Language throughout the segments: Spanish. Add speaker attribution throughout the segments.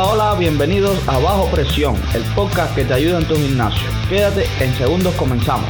Speaker 1: Hola, hola, bienvenidos a Bajo Presión, el podcast que te ayuda en tu gimnasio. Quédate, en segundos comenzamos.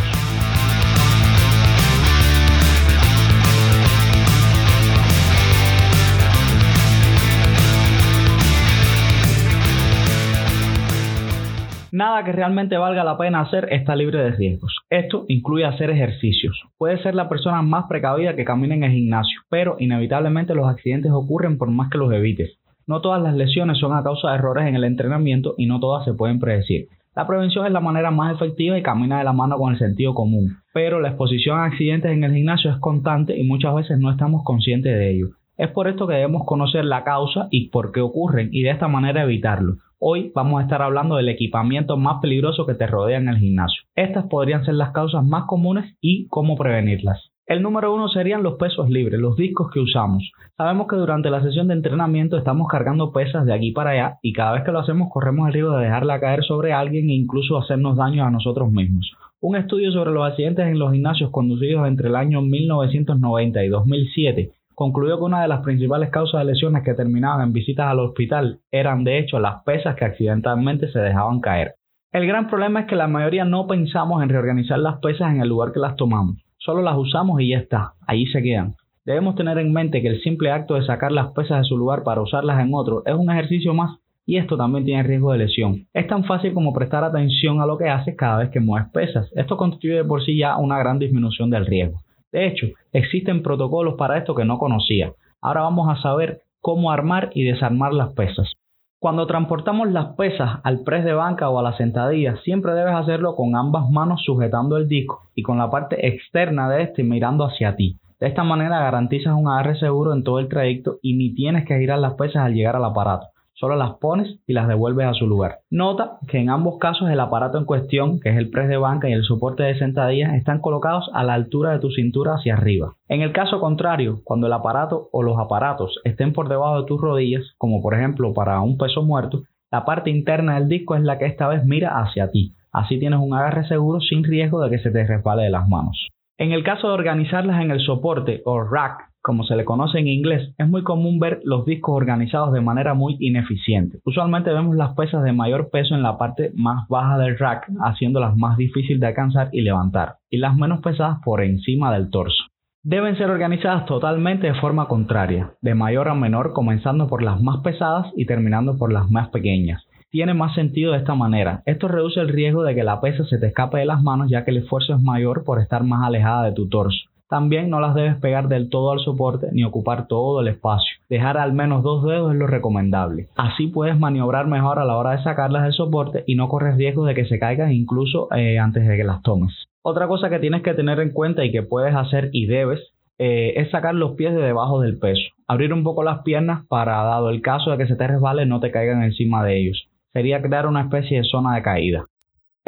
Speaker 1: Nada que realmente valga la pena hacer está libre de riesgos. Esto incluye hacer ejercicios. Puede ser la persona más precavida que camine en el gimnasio, pero inevitablemente los accidentes ocurren por más que los evites. No todas las lesiones son a causa de errores en el entrenamiento y no todas se pueden predecir. La prevención es la manera más efectiva y camina de la mano con el sentido común, pero la exposición a accidentes en el gimnasio es constante y muchas veces no estamos conscientes de ello. Es por esto que debemos conocer la causa y por qué ocurren y de esta manera evitarlo. Hoy vamos a estar hablando del equipamiento más peligroso que te rodea en el gimnasio. Estas podrían ser las causas más comunes y cómo prevenirlas. El número uno serían los pesos libres, los discos que usamos. Sabemos que durante la sesión de entrenamiento estamos cargando pesas de aquí para allá y cada vez que lo hacemos corremos el riesgo de dejarla caer sobre alguien e incluso hacernos daño a nosotros mismos. Un estudio sobre los accidentes en los gimnasios conducidos entre el año 1990 y 2007 concluyó que una de las principales causas de lesiones que terminaban en visitas al hospital eran de hecho las pesas que accidentalmente se dejaban caer. El gran problema es que la mayoría no pensamos en reorganizar las pesas en el lugar que las tomamos, solo las usamos y ya está, allí se quedan. Debemos tener en mente que el simple acto de sacar las pesas de su lugar para usarlas en otro es un ejercicio más y esto también tiene riesgo de lesión. Es tan fácil como prestar atención a lo que haces cada vez que mueves pesas. Esto constituye por sí ya una gran disminución del riesgo. De hecho, existen protocolos para esto que no conocía. Ahora vamos a saber cómo armar y desarmar las pesas. Cuando transportamos las pesas al press de banca o a la sentadilla, siempre debes hacerlo con ambas manos sujetando el disco y con la parte externa de este mirando hacia ti. De esta manera garantizas un agarre seguro en todo el trayecto y ni tienes que girar las pesas al llegar al aparato solo las pones y las devuelves a su lugar. Nota que en ambos casos el aparato en cuestión, que es el press de banca y el soporte de sentadillas, están colocados a la altura de tu cintura hacia arriba. En el caso contrario, cuando el aparato o los aparatos estén por debajo de tus rodillas, como por ejemplo para un peso muerto, la parte interna del disco es la que esta vez mira hacia ti. Así tienes un agarre seguro sin riesgo de que se te resbale de las manos. En el caso de organizarlas en el soporte o rack como se le conoce en inglés, es muy común ver los discos organizados de manera muy ineficiente. Usualmente vemos las pesas de mayor peso en la parte más baja del rack, haciéndolas más difíciles de alcanzar y levantar, y las menos pesadas por encima del torso. Deben ser organizadas totalmente de forma contraria, de mayor a menor, comenzando por las más pesadas y terminando por las más pequeñas. Tiene más sentido de esta manera. Esto reduce el riesgo de que la pesa se te escape de las manos ya que el esfuerzo es mayor por estar más alejada de tu torso. También no las debes pegar del todo al soporte ni ocupar todo el espacio. Dejar al menos dos dedos es lo recomendable. Así puedes maniobrar mejor a la hora de sacarlas del soporte y no corres riesgo de que se caigan incluso eh, antes de que las tomes. Otra cosa que tienes que tener en cuenta y que puedes hacer y debes eh, es sacar los pies de debajo del peso. Abrir un poco las piernas para, dado el caso de que se te resbale, no te caigan encima de ellos. Sería crear una especie de zona de caída.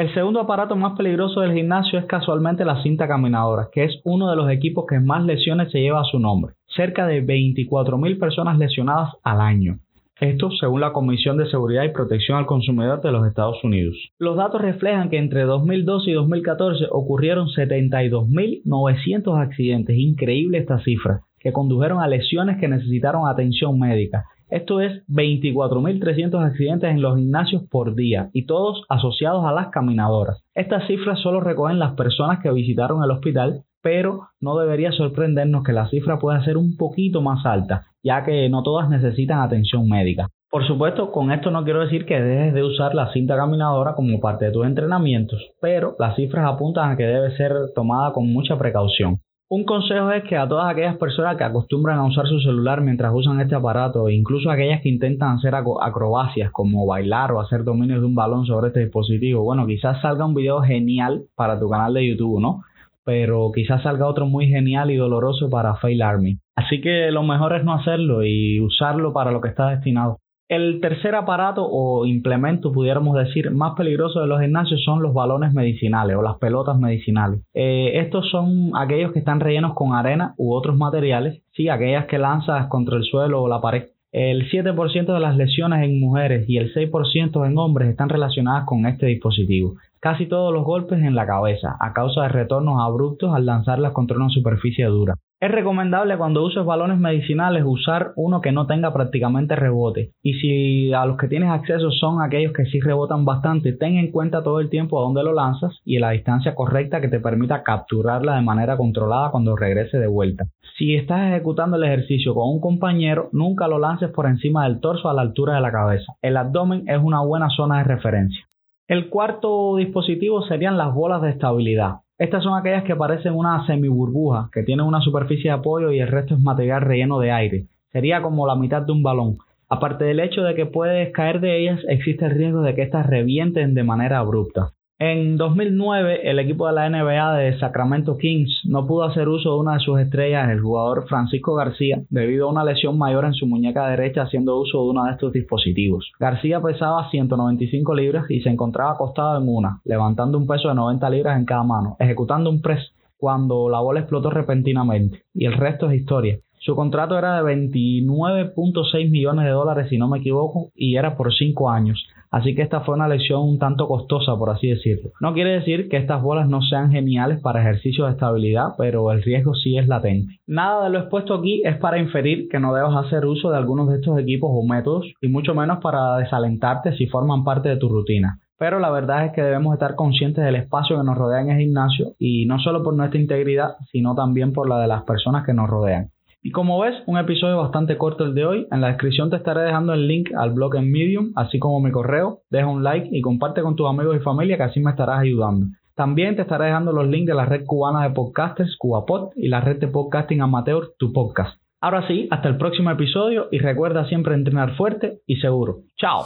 Speaker 1: El segundo aparato más peligroso del gimnasio es casualmente la cinta caminadora, que es uno de los equipos que más lesiones se lleva a su nombre. Cerca de 24.000 personas lesionadas al año. Esto según la Comisión de Seguridad y Protección al Consumidor de los Estados Unidos. Los datos reflejan que entre 2012 y 2014 ocurrieron 72.900 accidentes, increíble esta cifra, que condujeron a lesiones que necesitaron atención médica esto es 24.300 accidentes en los gimnasios por día y todos asociados a las caminadoras. Estas cifras solo recogen las personas que visitaron el hospital, pero no debería sorprendernos que la cifra pueda ser un poquito más alta, ya que no todas necesitan atención médica. Por supuesto, con esto no quiero decir que dejes de usar la cinta caminadora como parte de tus entrenamientos, pero las cifras apuntan a que debe ser tomada con mucha precaución. Un consejo es que a todas aquellas personas que acostumbran a usar su celular mientras usan este aparato, incluso aquellas que intentan hacer acrobacias como bailar o hacer dominios de un balón sobre este dispositivo, bueno, quizás salga un video genial para tu canal de YouTube, ¿no? Pero quizás salga otro muy genial y doloroso para Fail Army. Así que lo mejor es no hacerlo y usarlo para lo que está destinado. El tercer aparato o implemento, pudiéramos decir, más peligroso de los gimnasios son los balones medicinales o las pelotas medicinales. Eh, estos son aquellos que están rellenos con arena u otros materiales, sí, aquellas que lanzas contra el suelo o la pared. El 7% de las lesiones en mujeres y el 6% en hombres están relacionadas con este dispositivo. Casi todos los golpes en la cabeza, a causa de retornos abruptos al lanzarlas contra una superficie dura. Es recomendable cuando uses balones medicinales usar uno que no tenga prácticamente rebote. Y si a los que tienes acceso son aquellos que sí rebotan bastante, ten en cuenta todo el tiempo a dónde lo lanzas y la distancia correcta que te permita capturarla de manera controlada cuando regrese de vuelta. Si estás ejecutando el ejercicio con un compañero, nunca lo lances por encima del torso a la altura de la cabeza. El abdomen es una buena zona de referencia. El cuarto dispositivo serían las bolas de estabilidad. Estas son aquellas que parecen una semiburbuja, que tienen una superficie de apoyo y el resto es material relleno de aire. Sería como la mitad de un balón. Aparte del hecho de que puedes caer de ellas, existe el riesgo de que éstas revienten de manera abrupta. En 2009, el equipo de la NBA de Sacramento Kings no pudo hacer uso de una de sus estrellas, el jugador Francisco García, debido a una lesión mayor en su muñeca derecha haciendo uso de uno de estos dispositivos. García pesaba 195 libras y se encontraba acostado en una, levantando un peso de 90 libras en cada mano, ejecutando un press cuando la bola explotó repentinamente. Y el resto es historia. Su contrato era de 29.6 millones de dólares, si no me equivoco, y era por 5 años. Así que esta fue una lección un tanto costosa, por así decirlo. No quiere decir que estas bolas no sean geniales para ejercicios de estabilidad, pero el riesgo sí es latente. Nada de lo expuesto aquí es para inferir que no debas hacer uso de algunos de estos equipos o métodos, y mucho menos para desalentarte si forman parte de tu rutina pero la verdad es que debemos estar conscientes del espacio que nos rodea en el gimnasio y no solo por nuestra integridad, sino también por la de las personas que nos rodean. Y como ves, un episodio bastante corto el de hoy. En la descripción te estaré dejando el link al blog en Medium, así como mi correo. Deja un like y comparte con tus amigos y familia que así me estarás ayudando. También te estaré dejando los links de la red cubana de podcasters, CubaPod, y la red de podcasting amateur, Tu Podcast. Ahora sí, hasta el próximo episodio y recuerda siempre entrenar fuerte y seguro. ¡Chao!